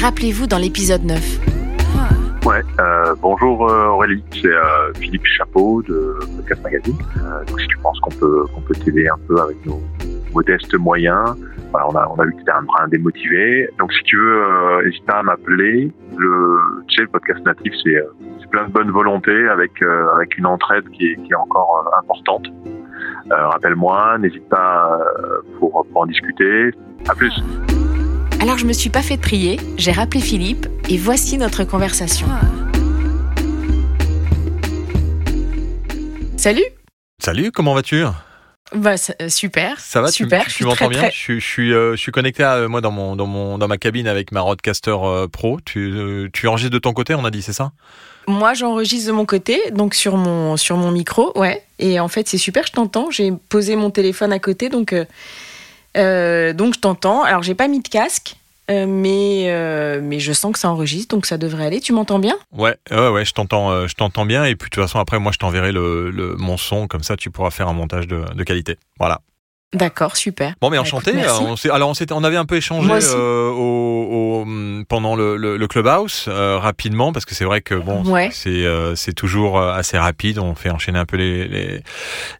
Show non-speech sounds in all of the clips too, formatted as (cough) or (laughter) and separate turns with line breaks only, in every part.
Rappelez-vous dans l'épisode 9.
Ouais, euh, bonjour euh, Aurélie, c'est euh, Philippe Chapeau de Podcast Magazine. Donc si tu penses qu'on peut qu'on peut t'aider un peu avec nos modestes moyens, on a vu que t'étais un brin démotivé. Donc si tu veux, n'hésite pas à m'appeler. Le tu podcast natif, c'est plein de bonne volonté avec avec une entraide qui est encore importante. Rappelle-moi, n'hésite pas pour pour en discuter. À plus.
Alors je me suis pas fait prier, j'ai rappelé Philippe et voici notre conversation. Salut
Salut, comment vas-tu?
Bah euh, super.
Ça va
Super,
Tu, m'entends bien?
très-
Je, suis- je suis, euh, je suis connecté à, euh, moi dans mon dans mon dans ma cabine avec ma Rodecaster euh, Pro. Tu tu enregistres de ton côté, on a dit, c'est ça?
Moi j'enregistre de mon côté, donc sur mon, sur mon micro, ouais. Et en fait c'est super, je t'entends. J'ai posé mon téléphone à côté, donc, euh, donc je t'entends. Alors j'ai pas mis de casque, euh, mais, euh, mais je sens que ça enregistre, donc ça devrait aller. Tu m'entends bien?
Ouais, ouais, ouais, je t'entends, je t'entends bien. Et puis de toute façon, après, moi, je t'enverrai le, mon son, comme ça, tu pourras faire un montage de qualité. Voilà.
D'accord, super.
Bon, mais enchanté.
merci.
on alors, on, s'était- on avait un peu échangé euh, au, au- pendant le, le, le clubhouse euh, rapidement, parce que c'est vrai que bon,
Ouais.
c'est euh, toujours euh, assez rapide. On fait enchaîner un peu les les,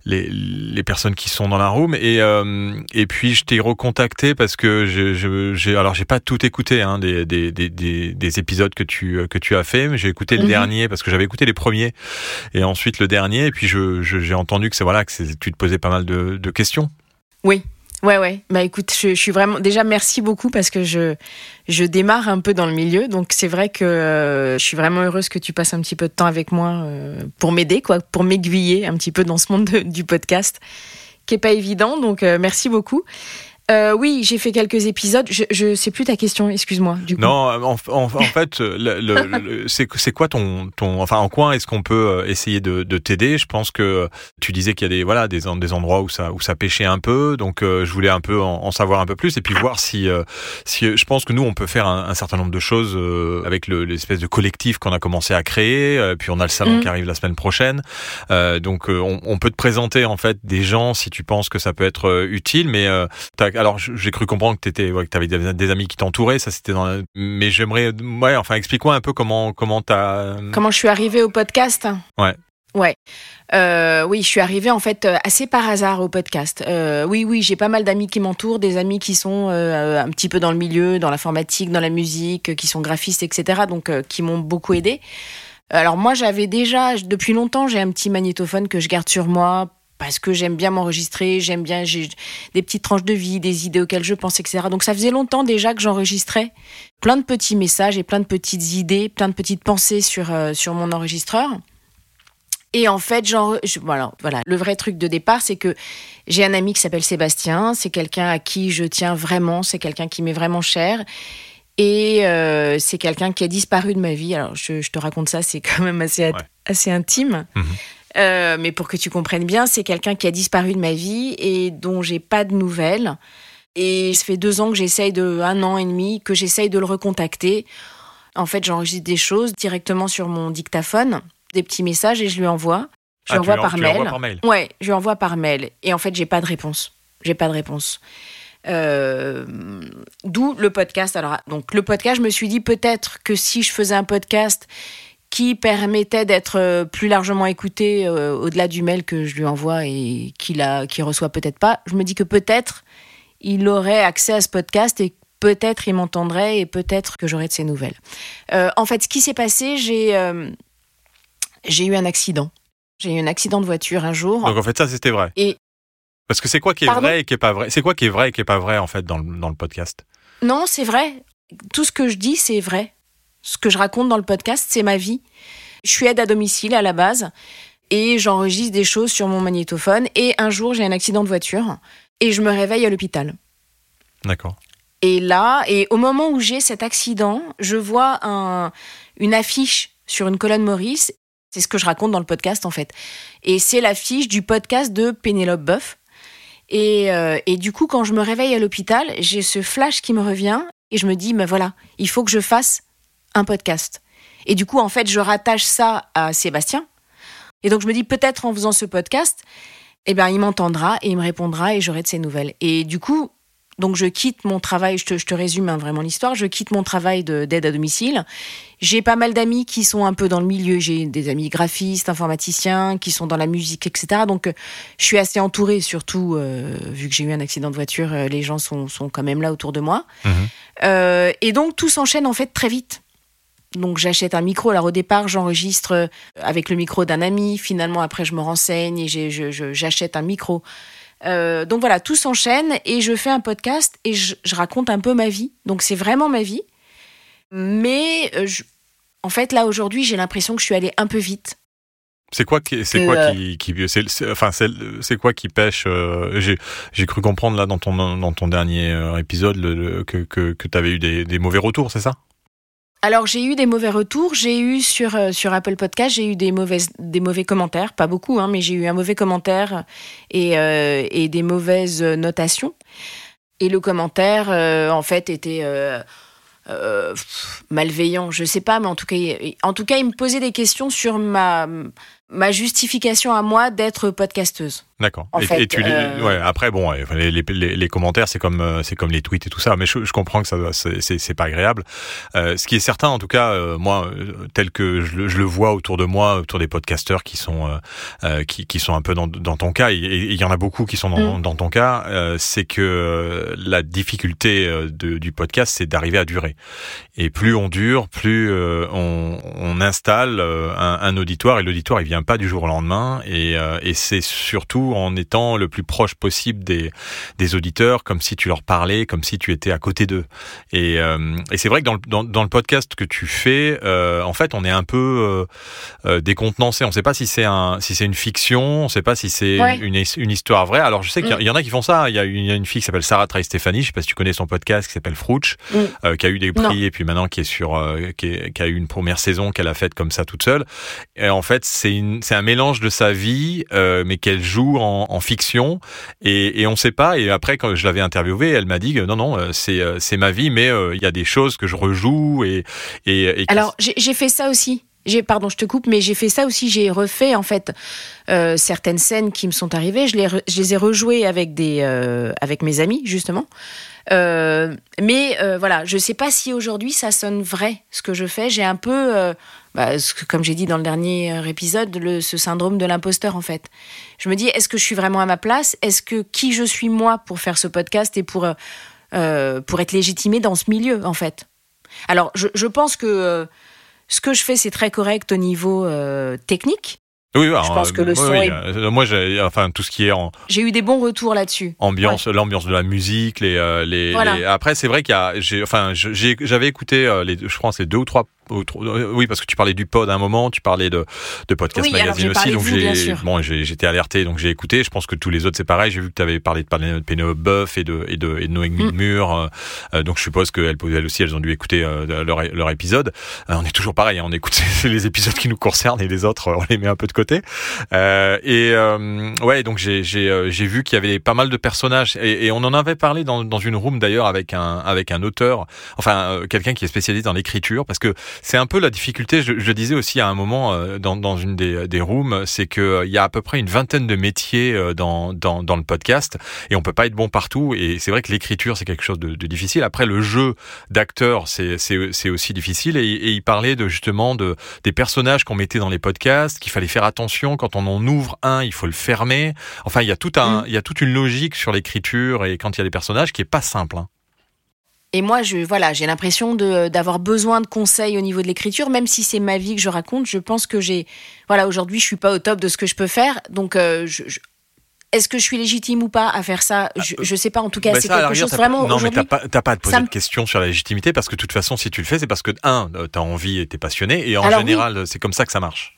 les, les personnes qui sont dans la room. Et euh, et puis je t'ai recontacté parce que je, je, j'ai alors j'ai pas tout écouté hein, des, des, des, des, des épisodes que tu que tu as fait, mais j'ai écouté le
Mhm.
dernier parce que j'avais écouté les premiers et ensuite le dernier. Et puis je je- j'ai entendu que c'est voilà que tu te posais pas mal de, de questions.
Oui. Ouais, ouais. Bah écoute, je, suis vraiment. Déjà, merci beaucoup parce que je, je démarre un peu dans le milieu. Donc, c'est vrai que euh, je suis vraiment heureuse que tu passes un petit peu de temps avec moi euh, pour m'aider, quoi, pour m'aiguiller un petit peu dans ce monde de- du podcast qui est pas évident. Donc, euh, merci beaucoup. Euh, oui, j'ai fait quelques épisodes. Je, je sais plus ta question, excuse-moi. Du coup.
Non, en, en- en fait, le, le- le- c'est quoi ton, ton, enfin, en quoi est-ce qu'on peut euh, essayer de, de t'aider? Je pense que tu disais qu'il y a des, voilà, des, des endroits où ça, où ça pêchait un peu, donc euh, je voulais un peu en, en savoir un peu plus et puis voir si, euh, si, je pense que nous on peut faire un, un certain nombre de choses euh, avec le- l'espèce de collectif qu'on a commencé à créer, euh, puis on a le salon
Mhm.
qui arrive la semaine prochaine, Euh, donc euh, on, on peut te présenter en fait des gens si tu penses que ça peut être euh, utile, mais euh, t'as- alors j'ai cru comprendre que t'étais, ouais, que t'avais des, des amis qui t'entouraient, ça c'était dans, la- mais j'aimerais, ouais, enfin explique-moi un peu comment comment t'as.
Comment je suis arrivée au podcast?
Ouais.
Ouais. Euh, oui, je suis arrivée en fait euh, assez par hasard au podcast. Euh, oui, oui, j'ai pas mal d'amis qui m'entourent, des amis qui sont euh, un petit peu dans le milieu, dans l'informatique, dans la musique, qui sont graphistes, etc. Donc, qui m'ont beaucoup aidé. Alors moi, j'avais déjà depuis longtemps, j'ai un petit magnétophone que je garde sur moi parce que j'aime bien m'enregistrer, j'aime bien j'ai des petites tranches de vie, des idées auxquelles je pense, etc. Donc ça faisait longtemps déjà que j'enregistrais plein de petits messages et plein de petites idées, plein de petites pensées sur euh, sur mon enregistreur. Et en fait, genre, je- voilà, voilà, le vrai truc de départ, c'est que j'ai un ami qui s'appelle Sébastien. C'est quelqu'un à qui je tiens vraiment. C'est quelqu'un qui m'est vraiment cher. Et euh, c'est quelqu'un qui a disparu de ma vie. Alors, je, je te raconte ça, c'est quand même assez,
Ouais.
assez intime.
Mhm.
Euh, mais pour que tu comprennes bien, c'est quelqu'un qui a disparu de ma vie et dont j'ai pas de nouvelles. Et ça fait deux ans que j'essaye de, un an et demi, que j'essaye de le recontacter. En fait, j'enregistre des choses directement sur mon dictaphone, des petits messages et je lui envoie. Je
Ah,
envoie
lui en-
par
tu
mail.
par mail.
Ouais, je lui envoie par mail. Et en fait, j'ai pas de réponse. J'ai pas de réponse. Euh, D'où le podcast. Alors, donc, le podcast, je me suis dit peut-être que si je faisais un podcast qui permettait d'être euh, plus largement écouté euh, au-delà du mail que je lui envoie et qu'il a, qu'il reçoit peut-être pas, je me dis que peut-être il aurait accès à ce podcast et peut-être il m'entendrait et peut-être que j'aurais de ses nouvelles. Euh, en fait, ce qui s'est passé, j'ai euh, j'ai eu un accident. J'ai eu un accident de voiture un jour.
Donc en fait ça c'était vrai.
Et-
Parce que c'est quoi qui est
Pardon
vrai et qui est pas vrai? C'est quoi qui est vrai et qui est pas vrai en fait dans le, dans le podcast?
Non, c'est vrai. Tout ce que je dis, c'est vrai. Ce que je raconte dans le podcast, c'est ma vie. Je suis aide à domicile à la base et j'enregistre des choses sur mon magnétophone. Et un jour, j'ai un accident de voiture et je me réveille à l'hôpital.
D'accord.
Et là, et au moment où j'ai cet accident, je vois un, une affiche sur une colonne Maurice. C'est ce que je raconte dans le podcast, en fait. Et c'est l'affiche du podcast de Pénélope Boeuf. Et, euh, et du coup, quand je me réveille à l'hôpital, j'ai ce flash qui me revient et je me dis, ben voilà, il faut que je fasse un podcast. Et du coup, en fait, je rattache ça à Sébastien. Et donc, je me dis, peut-être en faisant ce podcast, eh ben, il m'entendra et il me répondra et j'aurai de ses nouvelles. Et du coup, Donc je quitte mon travail, je te, je te résume hein, vraiment l'histoire, je quitte mon travail d'aide à domicile. J'ai pas mal d'amis qui sont un peu dans le milieu, j'ai des amis graphistes, informaticiens, qui sont dans la musique, etc. Donc je suis assez entourée, surtout euh, vu que j'ai eu un accident de voiture, euh, les gens sont, sont quand même là autour de moi. Euh, et donc tout s'enchaîne en fait très vite. Donc j'achète un micro. Alors au départ, j'enregistre euh, avec le micro d'un ami. Finalement, après, je me renseigne et j'achète un micro. Euh, donc voilà, tout s'enchaîne et je fais un podcast et je, je raconte un peu ma vie. Donc c'est vraiment ma vie. Mais euh, je- en fait, là aujourd'hui, j'ai l'impression que je suis allée un peu vite.
C'est quoi qui, c'est quoi
euh,
qui, qui enfin, c'est, quoi qui pêche euh, J'ai, cru comprendre là dans ton dans ton dernier épisode le, le- que que, que t'avais eu des, des mauvais retours, c'est ça?
Alors j'ai eu des mauvais retours. J'ai eu sur euh, sur Apple Podcast, j'ai eu des mauvaises des mauvais commentaires, pas beaucoup, hein, mais j'ai eu un mauvais commentaire et euh, et des mauvaises notations. Et le commentaire, euh, en fait, était malveillant. Je sais pas, mais en tout cas, en tout cas, il me posait des questions sur ma ma justification à moi d'être podcasteuse.
D'accord. Et,
fait,
et tu, les-
euh,
ouais. Après, bon, les, les, les- commentaires, c'est comme euh, c'est comme les tweets et tout ça, mais je, je comprends que ça, c'est, pas agréable. Euh, ce qui est certain, en tout cas, euh, moi, euh, tel que je, le- je le vois autour de moi, autour des podcasteurs qui sont euh, qui, qui sont un peu dans, dans ton cas, et il y en a beaucoup qui sont dans,
Mm.
dans ton cas, euh, c'est que la difficulté de, du podcast, c'est d'arriver à durer. Et plus on dure, plus euh, on, on installe un, un auditoire, et l'auditoire, il vient pas du jour au lendemain, et, euh, et c'est surtout en étant le plus proche possible des, des auditeurs, comme si tu leur parlais, comme si tu étais à côté d'eux. Et, euh, et c'est vrai que dans le, dans, dans le podcast que tu fais, euh, en fait, on est un peu décontenancé. On ne sait pas si c'est un, si c'est une fiction, on ne sait pas si c'est
Ouais.
une, une histoire vraie. Alors, je sais qu'il y
Mm.
y en a qui font ça. Il y a une, il y a une fille qui s'appelle Sarah Trey Stéphanie. Je sais pas si tu connais son podcast qui s'appelle Frouch,
Mm.
qui a eu des prix
Non.
et puis maintenant qui est sur, qui, est- qui a eu une première saison qu'elle a faite comme ça toute seule. Et en fait, c'est une, c'est un mélange de sa vie, euh, mais qu'elle joue en, fiction et, on sait pas. Et après, quand je l'avais interviewée, elle m'a dit non, non, euh, c'est, euh, c'est ma vie, mais il y a des choses que je rejoue et,
Alors, j'ai fait ça aussi. Pardon, je te coupe, mais j'ai fait ça aussi. J'ai refait en fait certaines scènes qui me sont arrivées. Je les, ai rejouées avec des, avec mes amis justement. Mais voilà, je sais pas si aujourd'hui ça sonne vrai ce que je fais. J'ai un peu, bah, ce que- comme j'ai dit dans le dernier euh, épisode, le, ce syndrome de l'imposteur en fait. Je me dis, est-ce que je suis vraiment à ma place? Est-ce que qui je suis moi pour faire ce podcast et pour euh, euh, pour être légitimée dans ce milieu en fait? Alors, je, je pense que euh, ce que je fais, c'est très correct au niveau euh, technique.
Oui, oui, alors,
pense que le son
oui,
est-
moi, j'ai, enfin, tout ce qui est en
J'ai eu des bons retours là-dessus.
ambiance, l'ambiance de la musique, les, les,
Voilà.
les- Après, c'est vrai qu'il y a, j'ai, enfin, je- j'ai, j'avais écouté les, je pense les deux ou trois. Euh, Oui, parce que tu parlais du pod à un moment, tu parlais de, de podcast
Oui,
magazine aussi, donc j'ai, bon, j'ai, j'étais alerté, donc j'ai écouté. Je pense que tous les autres c'est pareil. J'ai vu que tu avais parlé de, parler de Pénélope Boeuf et de et de, et de Noé
Mm.
Midmur, euh, euh, donc je suppose qu'elles elles aussi elles ont dû écouter euh, leur, leur épisode. Euh, on est toujours pareil, hein, on écoute (laughs) les épisodes qui nous concernent et les autres on les met un peu de côté. Euh, et euh, ouais, donc j'ai j'ai j'ai vu qu'il y avait pas mal de personnages et, et on en avait parlé dans dans une room d'ailleurs avec un avec un auteur, enfin quelqu'un qui est spécialisé dans l'écriture parce que c'est un peu la difficulté. Je, je le disais aussi à un moment euh, dans dans une des des rooms, c'est que euh, il y a à peu près une vingtaine de métiers euh, dans dans dans le podcast et on peut pas être bon partout et c'est vrai que l'écriture c'est quelque chose de, de difficile. Après le jeu d'acteur c'est c'est c'est aussi difficile et, et il parlait de justement de des personnages qu'on mettait dans les podcasts, qu'il fallait faire attention quand on en ouvre un, il faut le fermer. Enfin, il y a tout un,
Mm.
il y a toute une logique sur l'écriture et quand il y a des personnages qui est pas simple. hein.
Et moi, je, voilà, j'ai l'impression d'avoir besoin de conseils au niveau de l'écriture, même si c'est ma vie que je raconte. Je pense que j'ai, voilà, aujourd'hui, je suis pas au top de ce que je peux faire. Donc, euh, je- je- est-ce que je suis légitime ou pas à faire ça? Je, je sais pas. En tout cas,
Bah,
c'est quelque chose vraiment.
Non, mais t'as pas, t'as pas à te poser de questions sur la légitimité parce que de toute façon, si tu le fais, c'est parce que un, euh, t'as envie et t'es passionné et en
Alors oui.
général, c'est comme ça que ça marche.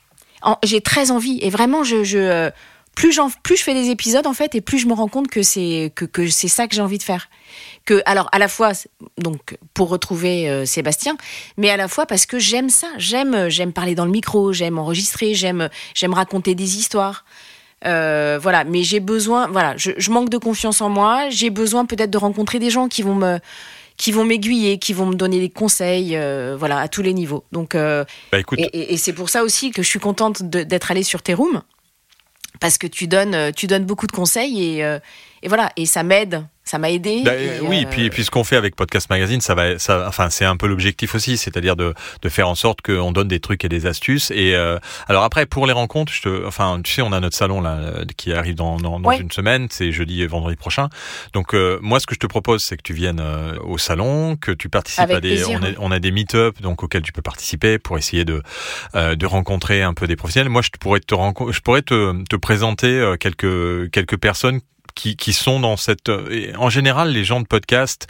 j'ai très envie et vraiment je, je euh, plus plus je fais des épisodes en fait et plus je me rends compte que c'est que, que c'est ça que j'ai envie de faire. Que alors à la fois donc pour retrouver euh, Sébastien mais à la fois parce que j'aime ça. J'aime euh, j'aime parler dans le micro j'aime enregistrer j'aime j'aime raconter des histoires. Euh, voilà. Mais j'ai besoin voilà je, je manque de confiance en moi. J'ai besoin peut-être de rencontrer des gens qui vont me qui vont m'aiguiller, qui vont me donner des conseils, euh, voilà, à tous les niveaux. Donc,
Bah écoute,
et, et- et c'est pour ça aussi que je suis contente d'être allée sur tes rooms parce que tu donnes, euh, tu donnes beaucoup de conseils et, euh, et voilà, et ça m'aide, ça m'a aidé.
Bah, oui, puis, puis ce qu'on fait avec Podcast Magazine, ça va, ça, enfin, c'est un peu l'objectif aussi, c'est-à-dire de, de faire en sorte qu'on donne des trucs et des astuces. Et alors après, pour les rencontres, je te, enfin, tu sais, on a notre salon là qui arrive dans, dans, dans une semaine, c'est jeudi et vendredi prochain. Donc moi, ce que je te propose, c'est que tu viennes au salon, que tu participes à des, on, a, on a des meet-up donc auxquels tu peux participer pour essayer de de rencontrer un peu des professionnels. Moi, je pourrais te je pourrais te, te présenter quelques quelques personnes qui, qui sont dans cette. Euh, en général, les gens de podcast,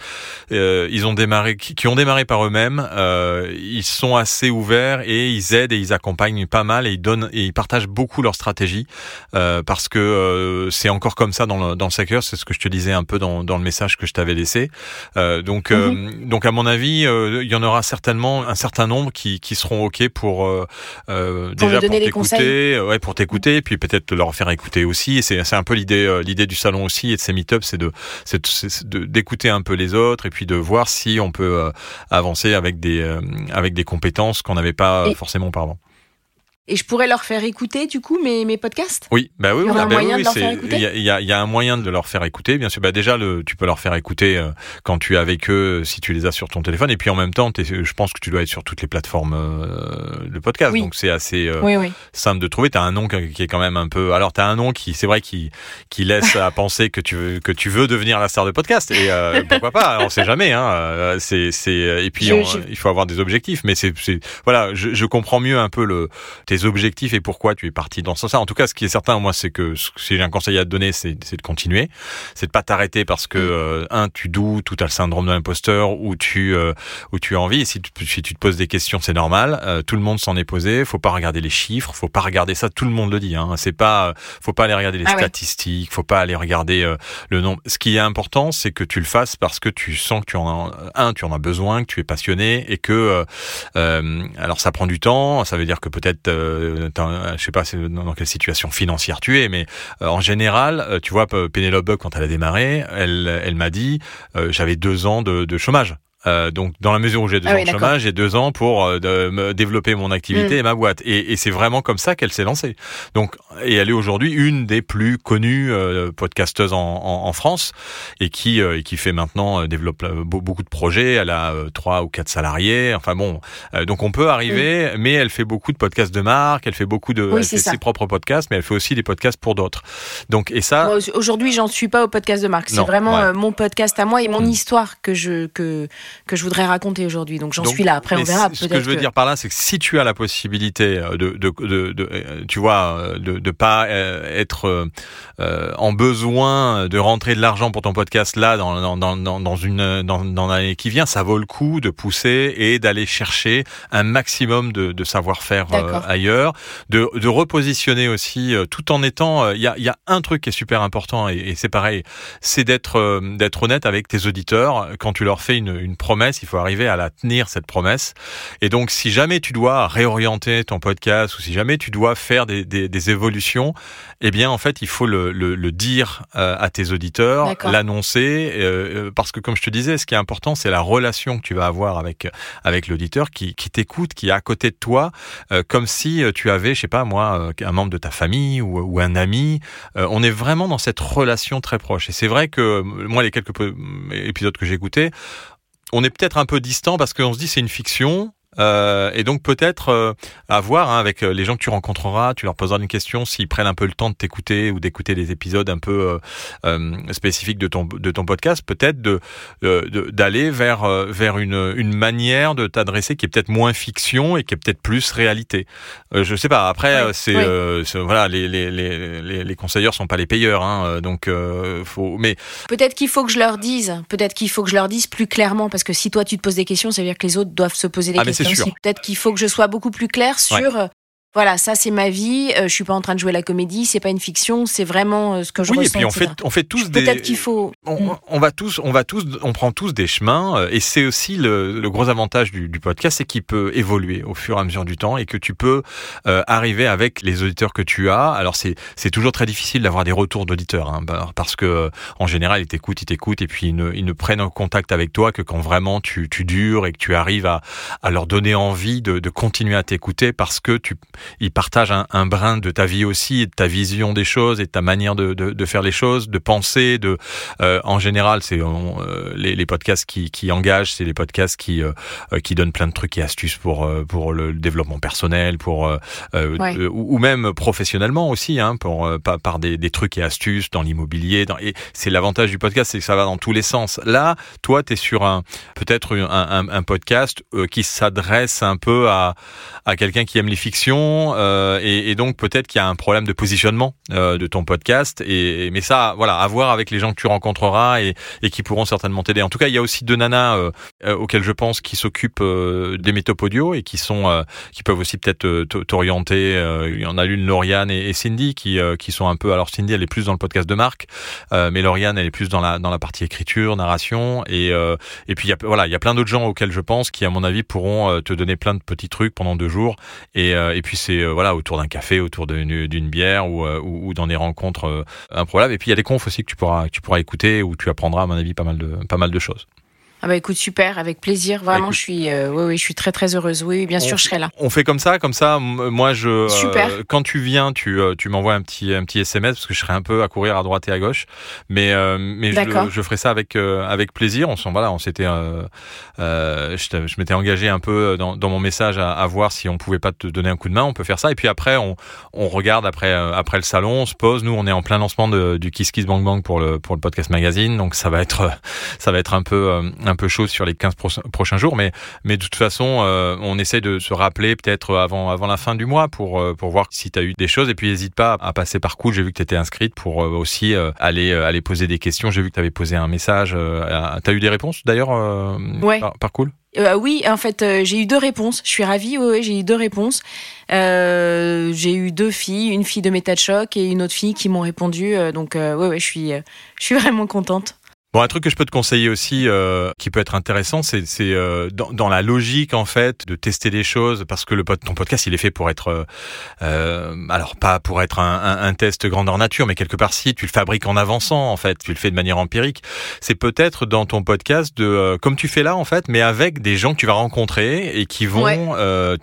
euh, ils ont démarré, qui, ont démarré par eux-mêmes, euh, ils sont assez ouverts et ils aident et ils accompagnent pas mal et ils donnent et ils partagent beaucoup leur stratégie euh, parce que euh, c'est encore comme ça dans le, dans le secteur. C'est ce que je te disais un peu dans, dans le message que je t'avais laissé. donc, mhm. donc à mon avis, il y en aura certainement un certain nombre qui, qui seront ok pour, déjà pour t'écouter, ouais, pour t'écouter, puis peut-être leur faire écouter aussi. Et c'est un peu l'idée, l'idée du salon aussi et de ces meet-ups, c'est de d'écouter un peu les autres et puis de voir si on peut euh, avancer avec des euh, avec des compétences qu'on n'avait pas forcément auparavant.
Et je pourrais leur faire écouter du coup mes, mes podcasts
Oui, bah oui, il y, a, bah il, y a, y a un moyen de leur faire écouter. Bien sûr, bah déjà le, tu peux leur faire écouter euh, quand tu es avec eux, si tu les as sur ton téléphone. Et puis en même temps, je pense que tu dois être sur toutes les plateformes euh, de podcast. Donc c'est assez euh, simple de trouver. Tu as un nom qui est quand même un peu. Alors tu as un nom qui, c'est vrai, qui qui laisse à (laughs) penser que tu veux que tu veux devenir la star de podcast. Et pourquoi pas? On sait jamais. Hein. C'est et puis il faut avoir des objectifs. Mais c'est voilà, je, je comprends mieux un peu le tes objectifs et pourquoi tu es parti dans ce sens. En tout cas, ce qui est certain, moi, c'est que si j'ai un conseil à te donner, c'est de continuer. C'est de pas t'arrêter parce que, mm. euh, un, tu doutes ou tu as le syndrome de l'imposteur ou tu, euh, ou tu as envie. Et si tu, si tu te poses des questions, c'est normal. Euh, tout le monde s'en est posé. Faut pas regarder les chiffres. Faut pas regarder ça. Tout le monde le dit. Hein. C'est pas, faut pas aller regarder les ah statistiques. Faut pas aller regarder le nombre. Ce qui est important, c'est que tu le fasses parce que tu sens que tu en as, un, tu en as besoin, que tu es passionné et que, alors ça prend du temps. Ça veut dire que peut-être je sais pas dans quelle situation financière tu es, mais euh, en général, euh, tu vois, Penelope quand elle a démarré, elle, m'a dit, j'avais deux ans de chômage. Euh, donc, dans la mesure où j'ai deux ah ans de chômage, j'ai deux ans pour euh, de, me développer mon activité mm. et ma boîte. Et, et c'est vraiment comme ça qu'elle s'est lancée. Donc, et elle est aujourd'hui une des plus connues euh, podcasteuses en, en, en, France et qui et qui fait maintenant développe beaucoup de projets. Elle a trois ou quatre salariés. Enfin bon, donc on peut arriver, mm. mais elle fait beaucoup de podcasts de marque. Elle fait beaucoup de elle fait ses propres podcasts, mais elle fait aussi des podcasts pour d'autres. Donc et ça.
aujourd'hui, j'en suis pas au podcast de marque. C'est vraiment mon podcast à moi et mon mm. histoire que je que que je voudrais raconter aujourd'hui. Donc j'en suis là. Après, on verra.
Ce que je veux dire par là, c'est que si tu as la possibilité euh, de, de, de, de euh, tu vois, euh, de ne pas être euh, en besoin de rentrer de l'argent pour ton podcast là dans, dans, dans, dans une dans, dans l'année qui vient, ça vaut le coup de pousser et d'aller chercher un maximum de, de savoir-faire ailleurs, de, de repositionner aussi, tout en étant. Il y, a, y a un truc qui est super important et, et c'est pareil, c'est d'être d'être honnête avec tes auditeurs quand tu leur fais une, une promesse, il faut arriver à la tenir cette promesse. Et donc, si jamais tu dois réorienter ton podcast ou si jamais tu dois faire des, des, des évolutions, eh bien, en fait, il faut le, le, le dire euh, à tes auditeurs, l'annoncer, euh, euh, parce que comme je te disais, ce qui est important, c'est la relation que tu vas avoir avec avec l'auditeur qui, qui t'écoute, qui est à côté de toi, comme si tu avais, je sais pas moi, un membre de ta famille ou, ou un ami. on est vraiment dans cette relation très proche. Et c'est vrai que moi, les quelques épisodes que j'ai écoutés, on est peut-être un peu distant parce qu'on se dit c'est une fiction, euh, et donc peut-être euh, à voir hein, avec euh, les gens que tu rencontreras, tu leur poseras une question s'ils prennent un peu le temps de t'écouter ou d'écouter des épisodes un peu euh, spécifiques de ton de ton podcast, peut-être de d'aller vers vers une une manière de t'adresser qui est peut-être moins fiction et qui est peut-être plus réalité. je sais pas. Après, c'est voilà les, les les les conseilleurs sont pas les payeurs, hein, donc faut. Mais
peut-être qu'il faut que je leur dise, peut-être qu'il faut que je leur dise plus clairement parce que si toi tu te poses des questions, ça veut dire que les autres doivent se poser des ah, questions Peut-être qu'il faut que je sois beaucoup plus claire sur euh, voilà, ça c'est ma vie. Euh, je suis pas en train de jouer la comédie. C'est pas une fiction. C'est vraiment euh, ce que je
oui,
Oui,
et puis on fait, on fait tous des.
Peut-être qu'il faut.
On, mm. on, va tous, on va tous, on prend tous des chemins. Euh, et c'est aussi le, le, gros avantage du, du podcast, c'est qu'il peut évoluer au fur et à mesure du temps et que tu peux euh, arriver avec les auditeurs que tu as. Alors c'est, c'est toujours très difficile d'avoir des retours d'auditeurs, hein, bah, parce que en général ils t'écoutent, ils t'écoutent et puis ils ne, ils ne prennent en contact avec toi que quand vraiment tu, tu dures et que tu arrives à, à leur donner envie de, de continuer à t'écouter parce que tu, il partage un, un, brin de ta vie aussi, et de ta vision des choses et de ta manière de, de, de faire les choses, de penser. De, euh, en général, c'est euh, les, les, podcasts qui, qui engagent, c'est les podcasts qui euh, qui donnent plein de trucs et astuces pour pour le développement personnel, pour ouais. ou, même professionnellement aussi, hein, pour par, par des, des, trucs et astuces dans l'immobilier. Et c'est l'avantage du podcast, c'est que ça va dans tous les sens. Là, toi, tu es sur un peut-être un, un, un, podcast qui s'adresse un peu à à quelqu'un qui aime les fictions et, et donc peut-être qu'il y a un problème de positionnement euh, de ton podcast. Et, mais ça, voilà, à voir avec les gens que tu rencontreras et, qui pourront certainement t'aider. En tout cas, il y a aussi deux nanas euh, euh auxquelles je pense qui s'occupent euh, des métopes audio et qui sont, euh, qui peuvent aussi peut-être t'orienter. il y en a l'une, Lauriane et, Cindy, qui, qui sont un peu. Alors Cindy, elle est plus dans le podcast de Marc, mais Lauriane, elle est plus dans la dans la partie écriture, narration. Et et puis il y a voilà, il y a plein d'autres gens auxquels je pense qui, à mon avis, pourront te donner plein de petits trucs pendant deux jours. Et et puis c'est voilà autour d'un café, autour d'une bière ou, ou dans des rencontres euh, improbables. Et puis il y a des confs aussi que tu pourras, écouter où tu apprendras, à mon avis, pas mal de choses.
Ah bah écoute super, avec plaisir. Vraiment, je suis, euh, oui, oui, je suis très très heureuse. Oui, bien sûr, je serai là.
On fait comme ça, comme ça. Moi, je. Super. Euh, quand tu viens, tu, euh, tu m'envoies un petit un petit SMS parce que je serai un peu à courir à droite et à gauche. Mais mais je, je, ferai ça avec avec plaisir. On s'en voilà, on s'était. je, je m'étais engagé un peu dans, dans mon message à, à, voir si on pouvait pas te donner un coup de main. On peut faire ça. Et puis après, on on regarde après après le salon, on se pose. Nous, on est en plein lancement de, du Kiss Kiss Bang Bang pour le pour le podcast magazine. Donc ça va être ça va être un peu un peu chaud sur les 15 prochains jours, mais, mais de toute façon, euh, on essaie de se rappeler peut-être avant, avant la fin du mois pour, euh, pour voir si tu as eu des choses. Et puis, n'hésite pas à passer par coup. J'ai vu que tu étais inscrite pour euh, aussi aller, aller poser des questions. J'ai vu que tu avais posé un message. tu as eu des réponses d'ailleurs par, par, cool?
Oui, en fait, j'ai eu deux réponses. Je suis ravie. Oui, j'ai eu deux réponses. j'ai eu deux filles, une fille de méta de choc et une autre fille qui m'ont répondu. donc, oui, ouais, je suis, je suis (laughs) vraiment contente.
Bon, un truc que je peux te conseiller aussi, euh, qui peut être intéressant, c'est euh, dans, dans, la logique en fait de tester des choses, parce que le ton podcast il est fait pour être, euh, euh, alors pas pour être un, un, un, test grandeur nature, mais quelque part si tu le fabriques en avançant en fait, tu le fais de manière empirique. C'est peut-être dans ton podcast de, euh, comme tu fais là en fait, mais avec des gens que tu vas rencontrer et qui vont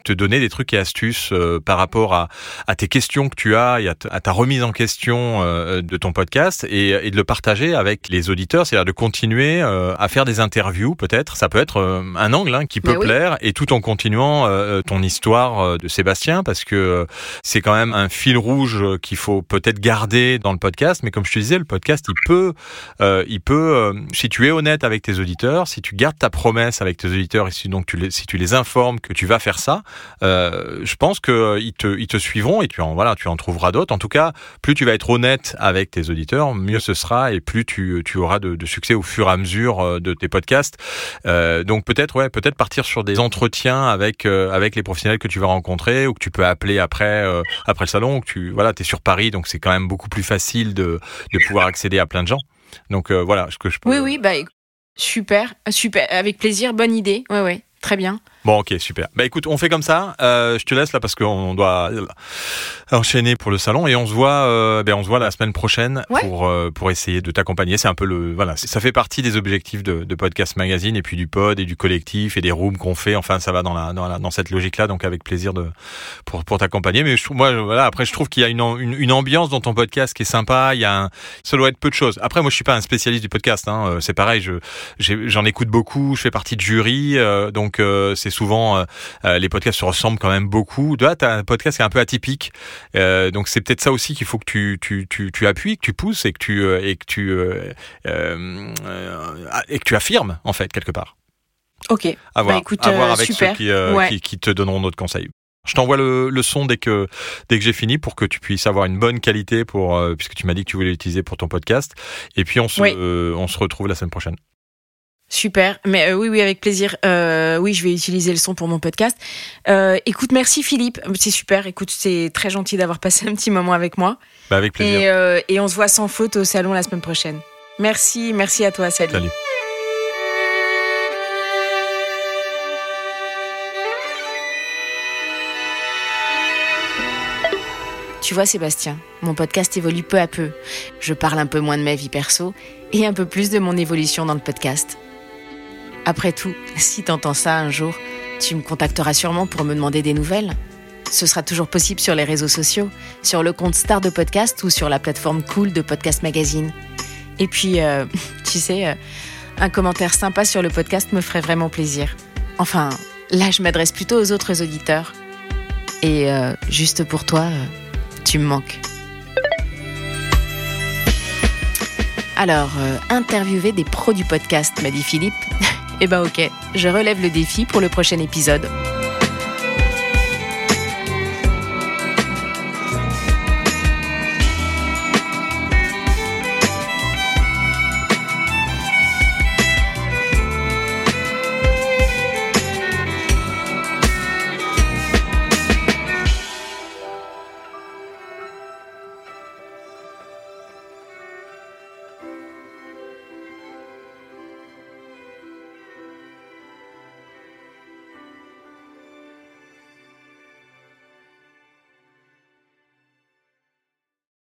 te donner des trucs et astuces par rapport à, à, tes questions que tu as et à, ta remise en question de ton podcast et, et, de le partager avec les auditeurs de continuer euh, à faire des interviews, peut-être. Ça peut être euh, un angle hein, qui peut plaire, et tout en continuant euh, ton histoire de Sébastien, parce que c'est quand même un fil rouge qu'il faut peut-être garder dans le podcast. Mais comme je te disais, le podcast, il peut, il peut, si tu es honnête avec tes auditeurs, si tu gardes ta promesse avec tes auditeurs, et si donc tu les, si tu les informes que tu vas faire ça, je pense que ils te, ils te suivront et tu en voilà, tu en trouveras d'autres. En tout cas, plus tu vas être honnête avec tes auditeurs, mieux ce sera, et plus tu, tu auras de, de succès au fur et à mesure euh, de tes podcasts. Euh, donc peut-être ouais, peut-être partir sur des entretiens avec euh, avec les professionnels que tu vas rencontrer ou que tu peux appeler après après le salon. Que tu voilà, t'es sur Paris, donc c'est quand même beaucoup plus facile de de pouvoir accéder à plein de gens. Donc voilà, ce que je peux.
Oui oui, bah super, super, avec plaisir, bonne idée. Ouais ouais, très bien.
Bon, ok, super. Bah écoute, on fait comme ça. Euh, je te laisse là parce qu'on doit enchaîner pour le salon et on se voit, euh, ben on se voit la semaine prochaine pour euh, pour essayer de t'accompagner. C'est un peu le voilà, ça fait partie des objectifs de, de, podcast magazine et puis du pod et du collectif et des rooms qu'on fait. Enfin, ça va dans la dans, la, dans cette logique là, donc avec plaisir de pour pour t'accompagner. Mais je, moi, voilà, après je trouve qu'il y a une, une, une ambiance dans ton podcast qui est sympa. Il y a un, ça doit être peu de choses. Après, moi, je suis pas un spécialiste du podcast. Hein. Euh, c'est pareil, je j'en écoute beaucoup. Je fais partie de jury, euh, donc c'est souvent euh, euh, les podcasts se ressemblent quand même beaucoup. Là, tu as un podcast qui est un peu atypique. Euh, donc c'est peut-être ça aussi qu'il faut que tu, tu, tu, tu, appuies, que tu pousses et que tu, et que tu, et que tu affirmes, en fait, quelque part.
Ok.
À voir, bah, écoute, à voir avec ceux qui, qui, qui, te donneront d'autres conseils. Je t'envoie le, le, son dès que dès que j'ai fini pour que tu puisses avoir une bonne qualité pour puisque tu m'as dit que tu voulais l'utiliser pour ton podcast. Et puis on se on se retrouve la semaine prochaine.
Super, mais euh, oui, oui, avec plaisir. Euh, oui, je vais utiliser le son pour mon podcast. Euh, écoute, merci Philippe, c'est super. Écoute, c'est très gentil d'avoir passé un petit moment avec moi.
Bah, avec plaisir.
Et, euh, et, on se voit sans faute au salon la semaine prochaine. Merci, merci à toi, salut.
Salut.
Tu vois Sébastien, mon podcast évolue peu à peu. Je parle un peu moins de ma vie perso et un peu plus de mon évolution dans le podcast. Après tout, si t'entends ça un jour, tu me contacteras sûrement pour me demander des nouvelles. ce sera toujours possible sur les réseaux sociaux, sur le compte Star de Podcast ou sur la plateforme Cool de Podcast Magazine. Et puis, euh, (laughs) tu sais, euh, un commentaire sympa sur le podcast me ferait vraiment plaisir. Enfin, là, je m'adresse plutôt aux autres auditeurs. Et euh, juste pour toi, tu me manques. Alors, interviewer des pros du podcast, m'a dit Philippe. (laughs) eh ben ok, je relève le défi pour le prochain épisode.